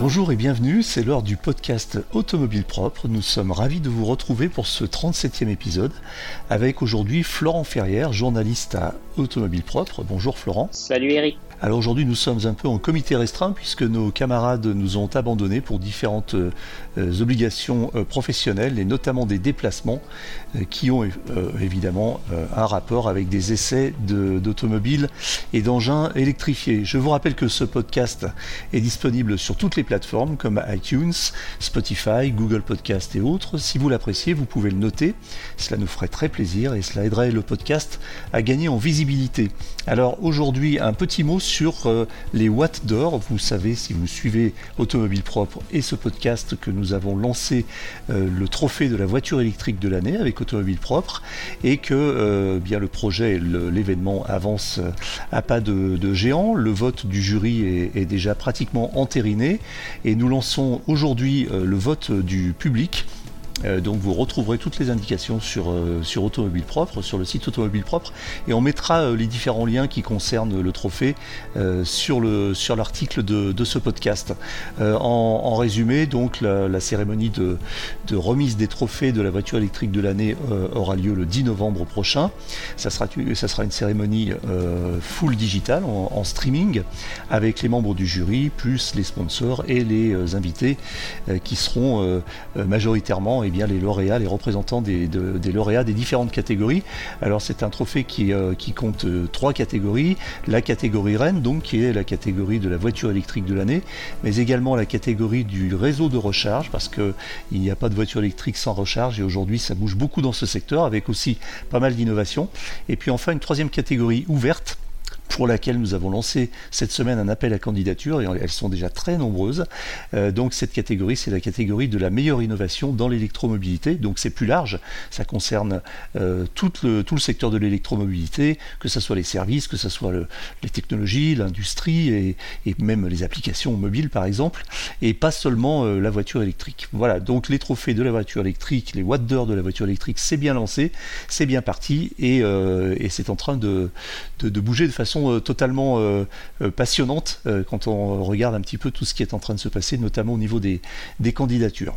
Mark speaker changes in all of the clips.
Speaker 1: Bonjour et bienvenue, c'est l'heure du podcast Automobile Propre. Nous sommes ravis de vous retrouver pour ce 37e épisode avec aujourd'hui Florent Ferrière, journaliste à Automobile Propre. Bonjour Florent.
Speaker 2: Salut Eric.
Speaker 1: Alors aujourd'hui nous sommes un peu en comité restreint puisque nos camarades nous ont abandonnés pour différentes euh, obligations euh, professionnelles et notamment des déplacements euh, qui ont évidemment un rapport avec des essais d'automobiles et d'engins électrifiés. Je vous rappelle que ce podcast est disponible sur toutes les plateformes comme iTunes, Spotify, Google Podcast et autres. Si vous l'appréciez, vous pouvez le noter. Cela nous ferait très plaisir et cela aiderait le podcast à gagner en visibilité. Alors aujourd'hui un petit mot sur euh, les watts d'or. Vous savez, si vous suivez Automobile Propre et ce podcast, que nous avons lancé euh, le trophée de la voiture électrique de l'année avec Automobile Propre et que euh, bien le projet, l'événement avance à pas de, géant. Le vote du jury est, déjà pratiquement entériné et nous lançons aujourd'hui le vote du public donc vous retrouverez toutes les indications sur, euh, sur Automobile Propre, sur le site Automobile Propre, et on mettra euh, les différents liens qui concernent le trophée sur le sur l'article de, de, ce podcast. En, résumé, donc la, cérémonie de, de, remise des trophées de la voiture électrique de l'année aura lieu le 10 novembre prochain. Ça sera, ça sera une cérémonie full digital en, streaming avec les membres du jury, plus les sponsors et les invités qui seront majoritairement bien, les lauréats, les représentants des, lauréats des différentes catégories. Alors c'est un trophée qui, euh, qui compte euh, trois catégories. La catégorie Rennes, donc qui est la catégorie de la voiture électrique de l'année, mais également la catégorie du réseau de recharge, parce qu'il n'y a pas de voiture électrique sans recharge, et aujourd'hui ça bouge beaucoup dans ce secteur, avec aussi pas mal d'innovations. Et puis enfin une troisième catégorie ouverte pour laquelle nous avons lancé cette semaine un appel à candidature et elles sont déjà très nombreuses. Euh, donc cette catégorie, c'est la catégorie de la meilleure innovation dans l'électromobilité. Donc c'est plus large, ça concerne euh, tout, le, tout le secteur de l'électromobilité, que ce soit les services, que ce soit les technologies, l'industrie et, même les applications mobiles par exemple, et pas seulement euh, la voiture électrique. Voilà, donc les trophées de la voiture électrique, les watts d'heure de la voiture électrique, c'est bien lancé, c'est bien parti et, c'est en train de, de bouger de façon euh, totalement euh, euh, passionnante quand on regarde un petit peu tout ce qui est en train de se passer, notamment au niveau des candidatures.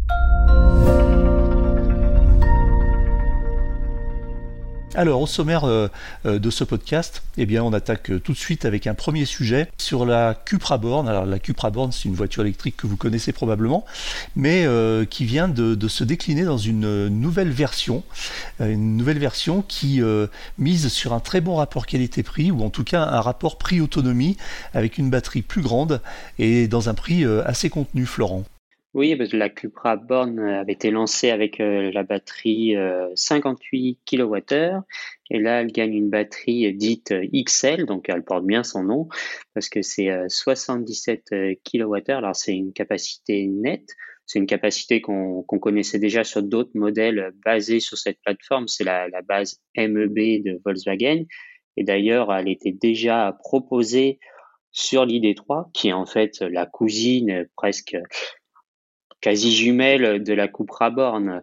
Speaker 1: Alors, au sommaire euh, euh, de ce podcast, eh bien, on attaque euh, tout de suite avec un premier sujet sur la Cupra Born. Alors, la Cupra Born, c'est une voiture électrique que vous connaissez probablement, mais qui vient de, se décliner dans une nouvelle version, une nouvelle version qui mise sur un très bon rapport qualité-prix, ou en tout cas un rapport prix-autonomie, avec une batterie plus grande et dans un prix assez contenu, Florent.
Speaker 2: Oui, parce que la Cupra Born avait été lancée avec euh, la batterie 58 euh, kWh et là elle gagne une batterie dite XL, donc elle porte bien son nom parce que c'est 77 kWh. Alors c'est une capacité nette, c'est une capacité qu'on connaissait déjà sur d'autres modèles basés sur cette plateforme, c'est la, la base MEB de Volkswagen. Et d'ailleurs elle était déjà proposée sur l'ID3 qui est en fait la cousine presque quasi jumelle de la Cupra Born.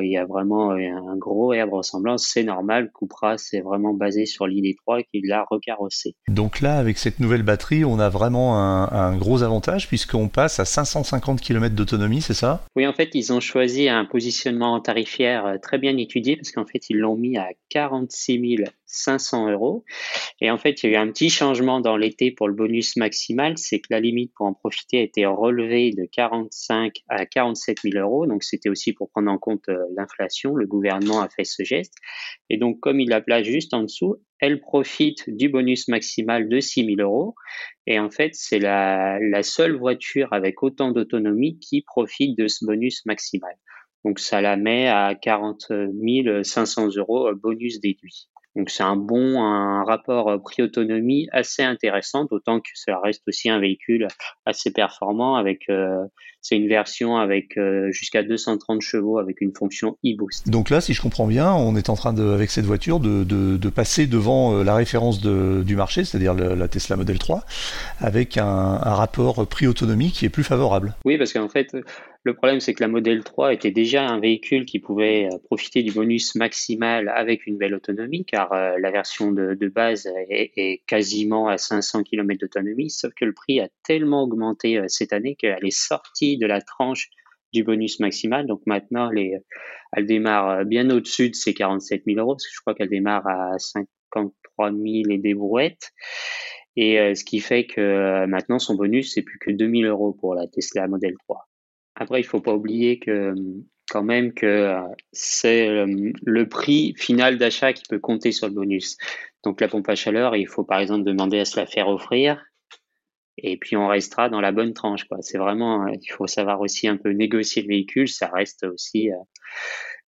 Speaker 2: il y a vraiment un gros air de ressemblance, c'est normal. Cupra, c'est vraiment basé sur l'ID3 qui l'a recarrossé.
Speaker 1: Donc là, avec cette nouvelle batterie, on a vraiment un, gros avantage puisqu'on passe à 550 km d'autonomie, c'est ça?
Speaker 2: Oui, en fait, ils ont choisi un positionnement tarifaire euh, très bien étudié parce qu'en fait, ils l'ont mis à 46 000 500 euros. Et en fait, il y a eu un petit changement dans l'été pour le bonus maximal, c'est que la limite pour en profiter a été relevée de 45 à 47 000 euros. Donc, c'était aussi pour prendre en compte euh, l'inflation. Le gouvernement a fait ce geste. Et donc, comme il la place juste en dessous, elle profite du bonus maximal de 6 000 euros. Et en fait, c'est la, la seule voiture avec autant d'autonomie qui profite de ce bonus maximal. Donc, ça la met à 40 500 euros bonus déduit. Donc c'est un bon, un rapport prix-autonomie assez intéressant, d'autant que ça reste aussi un véhicule assez performant avec, euh, c'est une version avec euh, jusqu'à 230 chevaux avec une fonction e-boost.
Speaker 1: Donc là, si je comprends bien, on est en train de, avec cette voiture de, de, de passer devant euh, la référence de, du marché, c'est-à-dire la Tesla Model 3, avec un, un rapport prix-autonomie qui est plus favorable.
Speaker 2: Oui, parce qu'en fait, le problème, c'est que la Model 3 était déjà un véhicule qui pouvait euh, profiter du bonus maximal avec une belle autonomie, car euh, la version de, base est, quasiment à 500 km d'autonomie, sauf que le prix a tellement augmenté euh, cette année qu'elle est sortie de la tranche du bonus maximal. Donc maintenant, elle démarre bien au-dessus de ses 47 000 euros, parce que je crois qu'elle démarre à 53 000 et des brouettes. Et ce qui fait que maintenant, son bonus, c'est plus que 2000 euros pour la Tesla Model 3. Après, il faut pas oublier que quand même que euh, c'est euh, le prix final d'achat qui peut compter sur le bonus. Donc la pompe à chaleur, il faut par exemple demander à se la faire offrir et puis on restera dans la bonne tranche. C'est vraiment, euh, il faut savoir aussi un peu négocier le véhicule. Ça reste aussi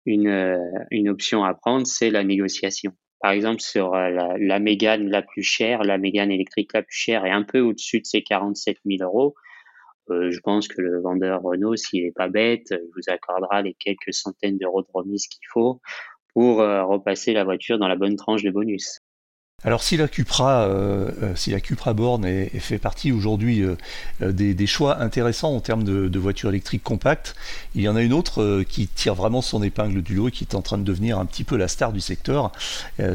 Speaker 2: une, une option à prendre, c'est la négociation. Par exemple, sur la, la Mégane la plus chère, la Mégane électrique la plus chère est un peu au-dessus de ses 47 000 euros. Euh, je pense que le vendeur Renault, s'il n'est pas bête, vous accordera les quelques centaines d'euros de remise qu'il faut pour euh, repasser la voiture dans la bonne tranche de bonus.
Speaker 1: Alors si la Cupra, euh, si la Cupra Born fait partie aujourd'hui des, choix intéressants en termes de, de voitures électriques compactes, il y en a une autre qui tire vraiment son épingle du lot et qui est en train de devenir un petit peu la star du secteur.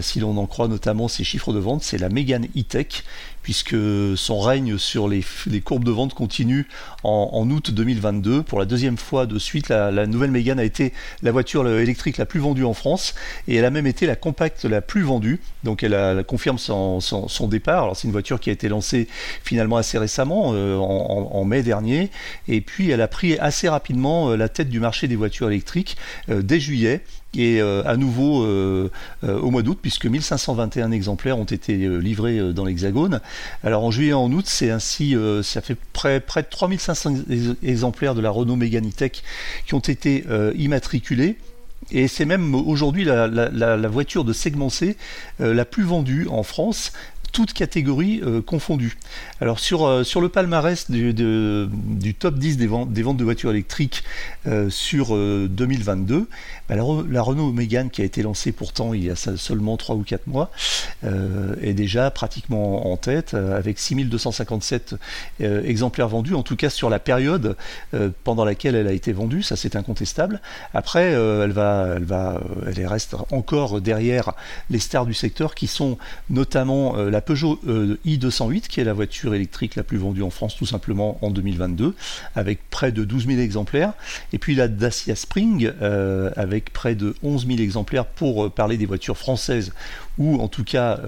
Speaker 1: si l'on en croit notamment ses chiffres de vente, c'est la Mégane E-Tech puisque son règne sur les, courbes de vente continue en, août 2022. Pour la deuxième fois de suite, la, nouvelle Mégane a été la voiture électrique la plus vendue en France et elle a même été la compacte la plus vendue. Donc elle, confirme son, départ. Alors c'est une voiture qui a été lancée finalement assez récemment, euh, en, mai dernier, et puis elle a pris assez rapidement euh, la tête du marché des voitures électriques euh, dès juillet et à nouveau au mois d'août, puisque 1521 exemplaires ont été livrés dans l'Hexagone. Alors en juillet et en août, c'est ainsi, euh, ça fait près, près de 3500 exemplaires de la Renault Mégane E-Tech qui ont été euh, immatriculés. Et c'est même aujourd'hui la, voiture de segment C euh, la plus vendue en France toutes catégories euh, confondues. Alors sur, euh, sur le palmarès du, top 10 des ventes, des ventes de voitures électriques euh, sur 2022, bah, la, Renault Mégane qui a été lancée pourtant il y a seulement 3 ou 4 mois est déjà pratiquement en tête avec 6257 exemplaires vendus, en tout cas sur la période pendant laquelle elle a été vendue, ça c'est incontestable. Après, elle, va, elle, va, elle reste encore derrière les stars du secteur qui sont notamment la Peugeot euh, i208, qui est la voiture électrique la plus vendue en France tout simplement en 2022, avec près de 12 000 exemplaires. Et puis la Dacia Spring, euh, avec près de 11 000 exemplaires pour euh, parler des voitures françaises ou en tout cas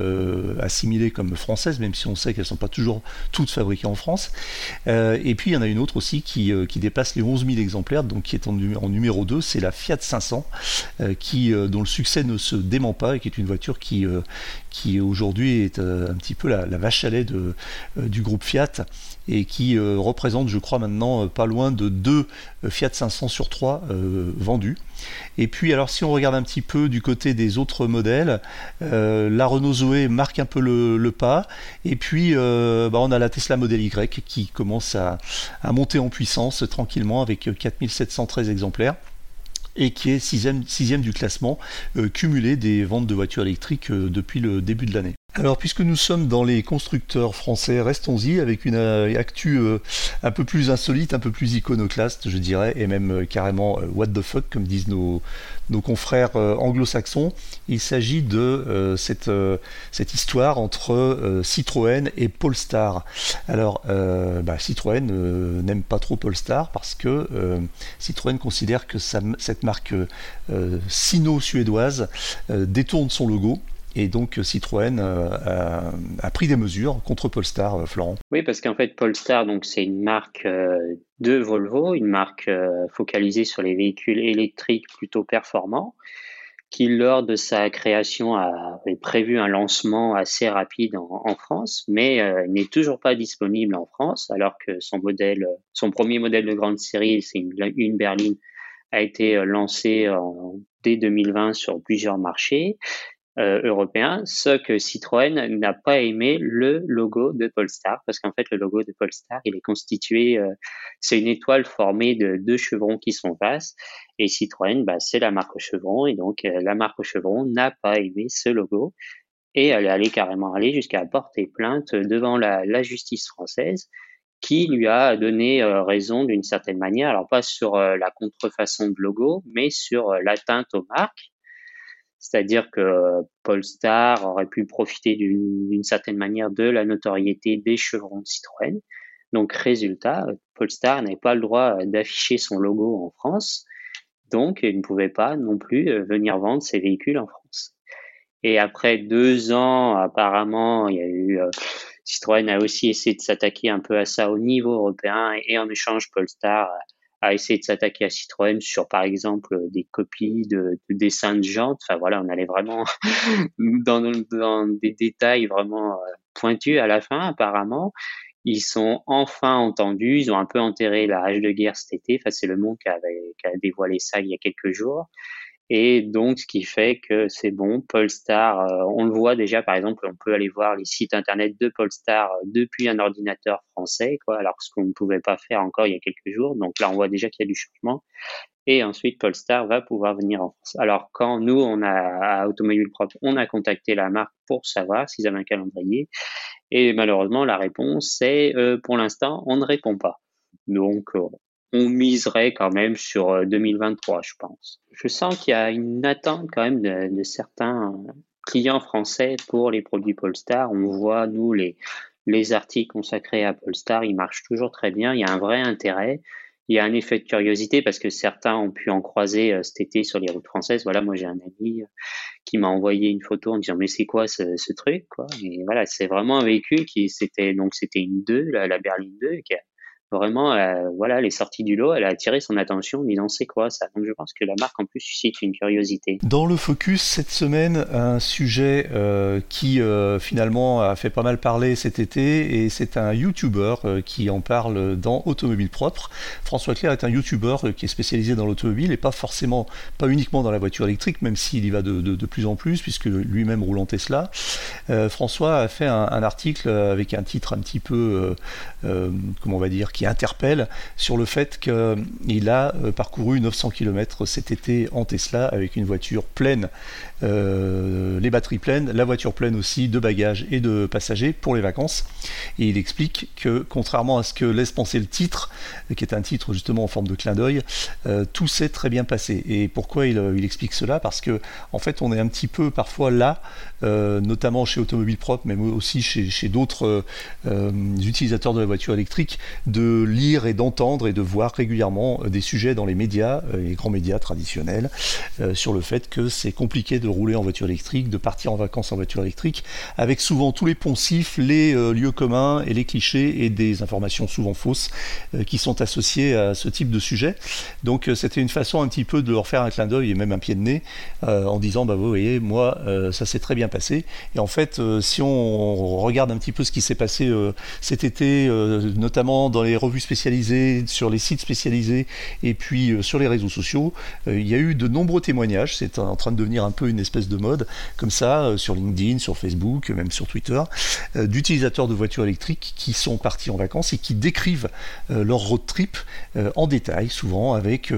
Speaker 1: assimilées comme françaises, même si on sait qu'elles ne sont pas toujours toutes fabriquées en France. et puis il y en a une autre aussi qui, qui dépasse les 11 000 exemplaires, donc qui est en, numéro 2, c'est la Fiat 500, qui, dont le succès ne se dément pas et qui est une voiture qui, aujourd'hui est un petit peu la, vache à lait euh, du groupe Fiat et qui euh, représente, je crois, maintenant euh, pas loin de deux Fiat 500 sur 3 vendus. Et puis, alors, si on regarde un petit peu du côté des autres modèles, la Renault Zoé marque un peu le, pas. Et puis, bah, on a la Tesla Model Y qui commence à, à monter en puissance tranquillement avec 4713 exemplaires et qui est sixième, du classement euh, cumulé des ventes de voitures électriques euh, depuis le début de l'année. Alors, puisque nous sommes dans les constructeurs français, restons-y avec une euh, actu un peu plus insolite, un peu plus iconoclaste, je dirais, et même carrément what the fuck, comme disent nos, nos confrères anglo-saxons. Il s'agit de cette, cette histoire entre Citroën et Polestar. Alors, bah, Citroën n'aime pas trop Polestar parce que Citroën considère que cette marque sino-suédoise détourne son logo et donc Citroën euh, a, pris des mesures contre Polestar, euh, Florent.
Speaker 2: Oui, parce qu'en fait, Polestar, c'est une marque euh, de Volvo, une marque focalisée sur les véhicules électriques plutôt performants, qui lors de sa création avait prévu un lancement assez rapide en, France, mais n'est toujours pas disponible en France, alors que son modèle, son premier modèle de grande série, c'est une, une berline, a été lancé dès 2020 sur plusieurs marchés euh, européen, ce que Citroën n'a pas aimé le logo de Polestar, parce qu'en fait le logo de Polestar, il est constitué, euh, c'est une étoile formée de deux chevrons qui sont faces, et Citroën, bah, c'est la marque chevron, et donc euh, la marque chevron n'a pas aimé ce logo, et elle est allée carrément aller jusqu'à porter plainte devant la, la, justice française, qui lui a donné raison d'une certaine manière, alors pas sur la contrefaçon de logo, mais sur l'atteinte aux marques c'est-à-dire que Polestar aurait pu profiter d'une certaine manière de la notoriété des chevrons de Citroën. Donc, résultat, Polestar n'avait pas le droit d'afficher son logo en France, donc il ne pouvait pas non plus venir vendre ses véhicules en France. Et après deux ans, apparemment, il y a eu euh, Citroën a aussi essayé de s'attaquer un peu à ça au niveau européen et en échange, Polestar à essayer de s'attaquer à Citroën sur, par exemple, des copies de, de, dessins de jantes. Enfin voilà, on allait vraiment dans, des détails vraiment euh, pointus à la fin, apparemment. Ils sont enfin entendus, ils ont un peu enterré la rage de guerre cet été. Enfin, c'est le monde qui, avait, qui a dévoilé ça il y a quelques jours. Et donc, ce qui fait que c'est bon, Polestar, euh, on le voit déjà, par exemple, on peut aller voir les sites internet de Polestar euh, depuis un ordinateur français, quoi, alors ce qu'on ne pouvait pas faire encore il y a quelques jours. Donc là, on voit déjà qu'il y a du changement. Et ensuite, Polestar va pouvoir venir en France. Alors, quand nous, on a, à Automobile Propre, on a contacté la marque pour savoir s'ils avaient un calendrier. Et malheureusement, la réponse, c'est, euh, pour l'instant, on ne répond pas. Donc, on miserait quand même sur 2023, euh, je pense. Je sens qu'il y a une attente quand même de, certains clients français pour les produits Polestar. On voit, nous, les, les articles consacrés à Polestar, ils marchent toujours très bien. Il y a un vrai intérêt. Il y a un effet de curiosité parce que certains ont pu en croiser euh, cet été sur les routes françaises. Voilà, moi j'ai un ami euh, qui m'a envoyé une photo en disant mais c'est quoi ce, ce, truc quoi? Et voilà, c'est vraiment un véhicule qui c'était donc c'était une 2, la, la berline 2 qui a vraiment, euh, voilà, elle est sortie du lot, elle a attiré son attention en disant c'est quoi ça. Donc je pense que la marque en plus suscite une curiosité.
Speaker 1: Dans le focus cette semaine, un sujet euh, qui euh, finalement a fait pas mal parler cet été et c'est un YouTuber qui en parle dans Automobile Propre. François Claire est un YouTuber qui est spécialisé dans l'automobile et pas forcément, pas uniquement dans la voiture électrique, même s'il y va de, plus en plus puisque lui-même roule en Tesla. François a fait un, article avec un titre un petit peu, comment on va dire, qui interpelle sur le fait qu'il a euh, parcouru 900 km cet été en Tesla avec une voiture pleine, euh, les batteries pleines, la voiture pleine aussi de bagages et de passagers pour les vacances. Et il explique que contrairement à ce que laisse penser le titre, qui est un titre justement en forme de clin d'œil, euh, tout s'est très bien passé. Et pourquoi il, explique cela? Parce que en fait on est un petit peu parfois là, notamment chez Automobile Propre, mais aussi chez, chez d'autres utilisateurs de la voiture électrique, de lire et d'entendre et de voir régulièrement euh, des sujets dans les médias, euh, les grands médias traditionnels, euh, sur le fait que c'est compliqué de rouler en voiture électrique, de partir en vacances en voiture électrique, avec souvent tous les poncifs, les lieux communs et les clichés et des informations souvent fausses qui sont associées à ce type de sujet. Donc c'était une façon un petit peu de leur faire un clin d'œil et même un pied de nez en disant bah vous voyez moi ça s'est très bien passé et en fait si on regarde un petit peu ce qui s'est passé cet été notamment dans les revues spécialisées, sur les sites spécialisés et puis euh, sur les réseaux sociaux, euh, il y a eu de nombreux témoignages. C'est en train de devenir un peu une espèce de mode, comme ça, euh, sur LinkedIn, sur Facebook, même sur Twitter, d'utilisateurs de voitures électriques qui sont partis en vacances et qui décrivent leur road trip en détail, souvent avec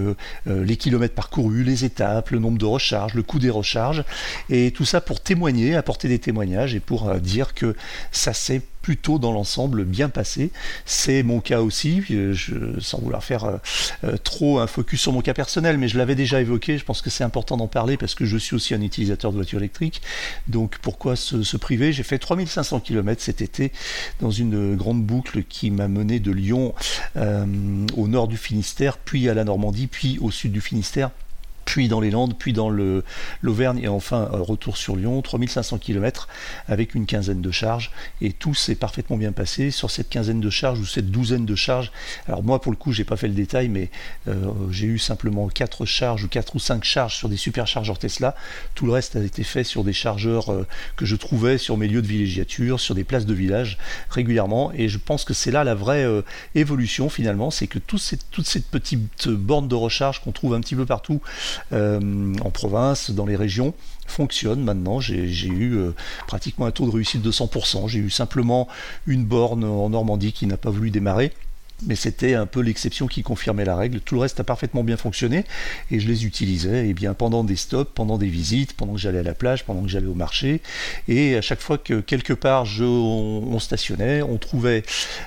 Speaker 1: les kilomètres parcourus, les étapes, le nombre de recharges, le coût des recharges, et tout ça pour témoigner, apporter des témoignages et pour dire que ça s'est plutôt dans l'ensemble bien passé. C'est mon cas aussi, euh, je, sans vouloir faire euh, euh, trop un focus sur mon cas personnel, mais je l'avais déjà évoqué, je pense que c'est important d'en parler parce que je suis aussi un utilisateur de voiture électrique. Donc pourquoi se, priver? J'ai fait 3500 km cet été dans une grande boucle qui m'a mené de Lyon au nord du Finistère, puis à la Normandie, puis au sud du Finistère puis dans les Landes, puis dans l'Auvergne et enfin euh, retour sur Lyon, 3500 km avec une quinzaine de charges et tout s'est parfaitement bien passé sur cette quinzaine de charges ou cette douzaine de charges. Alors moi pour le coup j'ai pas fait le détail mais euh, j'ai eu simplement 4 charges ou 4 ou 5 charges sur des superchargeurs Tesla. Tout le reste a été fait sur des chargeurs euh, que je trouvais sur mes lieux de villégiature, sur des places de village régulièrement et je pense que c'est là la vraie évolution finalement, c'est que toutes ces, toutes ces petites bornes de recharge qu'on trouve un petit peu partout en province, dans les régions fonctionne maintenant. J'ai eu pratiquement un taux de réussite de 100%. J'ai eu simplement une borne en Normandie qui n'a pas voulu démarrer mais c'était un peu l'exception qui confirmait la règle. Tout le reste a parfaitement bien fonctionné et je les utilisais eh bien pendant des stops, pendant des visites, pendant que j'allais à la plage, pendant que j'allais au marché et à chaque fois que quelque part on, stationnait, on trouvait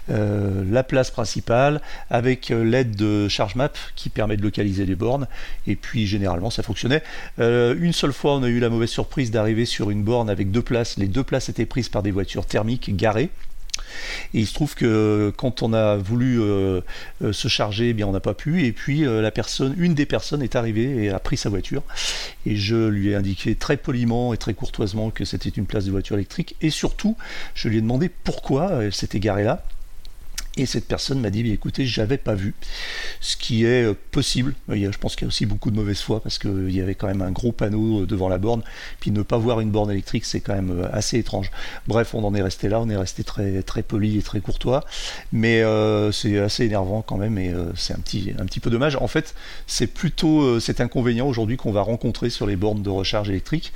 Speaker 1: euh, la place principale avec euh, l'aide de ChargeMap qui permet de localiser les bornes et puis généralement ça fonctionnait. Euh, une seule fois on a eu la mauvaise surprise d'arriver sur une borne avec deux places. Les deux places étaient prises par des voitures thermiques garées et il se trouve que quand on a voulu euh, euh, se charger, eh on n'a pas pu. Et puis euh, une des personnes est arrivée et a pris sa voiture. Et je lui ai indiqué très poliment et très courtoisement que c'était une place de voiture électrique. Et surtout, je lui ai demandé pourquoi elle s'était garée là. Et cette personne m'a dit, écoutez, j'avais pas vu. Ce qui est euh, possible. Je pense qu'il y a aussi beaucoup de mauvaise foi parce qu'il y avait quand même un gros panneau euh, devant la borne. Puis ne pas voir une borne électrique, c'est quand même euh, assez étrange. Bref, on en est resté là. On est resté très, poli et très courtois. Mais c'est assez énervant quand même et c'est un petit, peu dommage. En fait, c'est plutôt cet inconvénient aujourd'hui qu'on va rencontrer sur les bornes de recharge électrique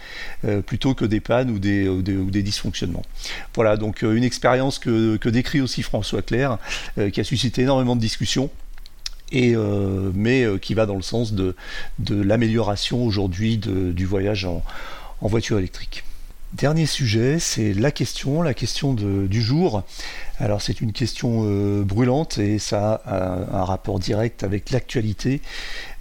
Speaker 1: plutôt que des pannes ou des, dysfonctionnements. Voilà, donc une expérience que, que décrit aussi François Claire qui a suscité énormément de discussions. Et, euh, mais euh, qui va dans le sens de, de l'amélioration aujourd'hui du voyage en, voiture électrique. Dernier sujet, c'est la question, la question du jour. Alors c'est une question brûlante et ça a un rapport direct avec l'actualité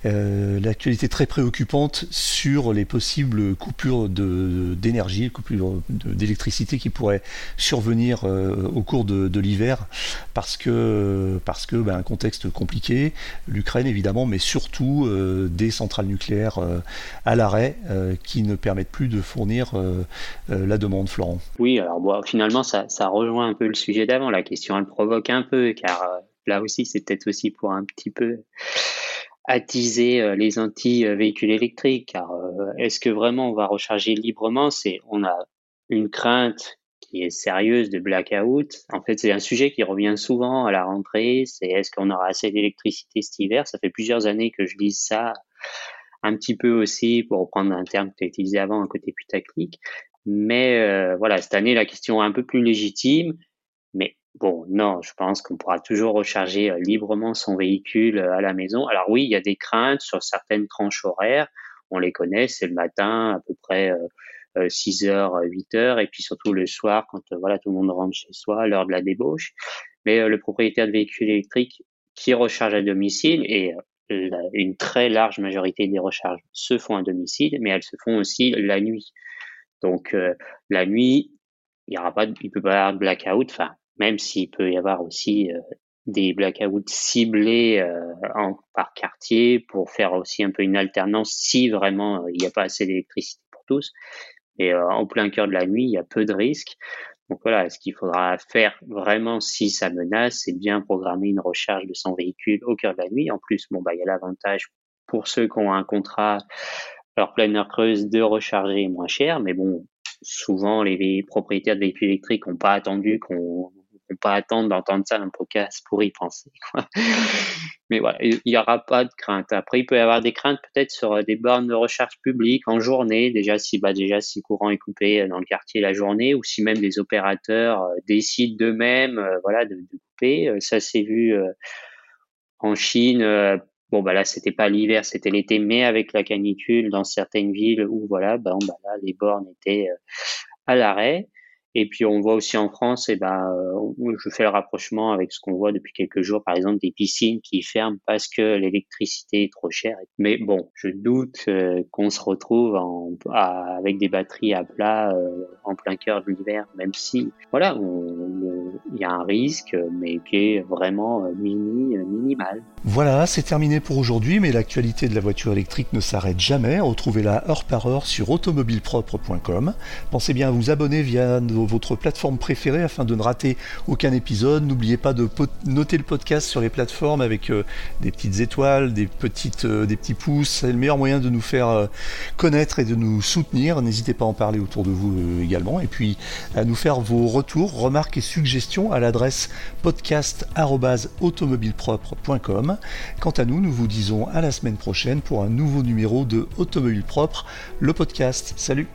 Speaker 1: euh, l'actualité très préoccupante sur les possibles coupures d'énergie, coupures d'électricité qui pourraient survenir euh, au cours de, l'hiver parce que, parce que ben, un contexte compliqué, l'Ukraine évidemment, mais surtout euh, des centrales nucléaires à l'arrêt qui ne permettent plus de fournir la demande, Florent.
Speaker 2: Oui, alors bon, finalement ça, ça rejoint un peu le sujet d'avant. La question elle provoque un peu car là aussi c'est peut-être aussi pour un petit peu attiser euh, les anti-véhicules électriques. Car euh, est-ce que vraiment on va recharger librement? C'est on a une crainte qui est sérieuse de blackout. En fait, c'est un sujet qui revient souvent à la rentrée. C'est est-ce qu'on aura assez d'électricité cet hiver? Ça fait plusieurs années que je lis ça, un petit peu aussi pour reprendre un terme que tu as utilisé avant, un côté putaclic. Mais euh, voilà, cette année, la question est un peu plus légitime. Mais Bon, non, je pense qu'on pourra toujours recharger euh, librement son véhicule euh, à la maison. Alors oui, il y a des craintes sur certaines tranches horaires. On les connaît, c'est le matin, à peu près 6 h 8 h et puis surtout le soir, quand euh, voilà tout le monde rentre chez soi, l'heure de la débauche. Mais le propriétaire de véhicules électriques qui recharge à domicile et une très large majorité des recharges se font à domicile, mais elles se font aussi la nuit. Donc la nuit, il y aura pas, il peut pas y avoir de blackout. Enfin, même s'il peut y avoir aussi euh, des blackouts ciblés euh, en, par quartier pour faire aussi un peu une alternance si vraiment euh, il n'y a pas assez d'électricité pour tous. Et en plein cœur de la nuit, il y a peu de risques. Donc voilà, ce qu'il faudra faire vraiment si ça menace, c'est bien programmer une recharge de son véhicule au cœur de la nuit. En plus, bon bah il y a l'avantage pour ceux qui ont un contrat leur pleine creuse de recharger moins cher, mais bon, souvent les propriétaires de véhicules électriques n'ont pas attendu qu'on faut pas attendre d'entendre ça dans le podcast pour y penser. Quoi. Mais voilà, il n'y aura pas de crainte. Après, il peut y avoir des craintes peut-être sur euh, des bornes de recharge publiques en journée, déjà si bah déjà si le courant est coupé euh, dans le quartier la journée, ou si même des opérateurs euh, décident d'eux-mêmes, voilà, de, de, couper. Ça s'est vu en Chine. Bon bah là c'était pas l'hiver, c'était l'été, mais avec la canicule dans certaines villes où voilà, bah, bah là les bornes étaient à l'arrêt. Et puis on voit aussi en France, et eh ben, euh, je fais le rapprochement avec ce qu'on voit depuis quelques jours, par exemple des piscines qui ferment parce que l'électricité est trop chère. Mais bon, je doute euh, qu'on se retrouve avec des batteries à plat euh, en plein cœur de l'hiver, même si, voilà, il y a un risque, mais qui est vraiment mini, minimal.
Speaker 1: Voilà, c'est terminé pour aujourd'hui, mais l'actualité de la voiture électrique ne s'arrête jamais. Retrouvez-la heure par heure sur automobilepropre.com. Pensez bien à vous abonner via nos votre plateforme préférée afin de ne rater aucun épisode. N'oubliez pas de noter le podcast sur les plateformes avec euh, des petites étoiles, des, petites, euh, des petits pouces. C'est le meilleur moyen de nous faire euh, connaître et de nous soutenir. N'hésitez pas à en parler autour de vous également. Et puis à nous faire vos retours, remarques et suggestions à l'adresse podcast.automobilepropre.com. Quant à nous, nous vous disons à la semaine prochaine pour un nouveau numéro de Automobile Propre, le podcast. Salut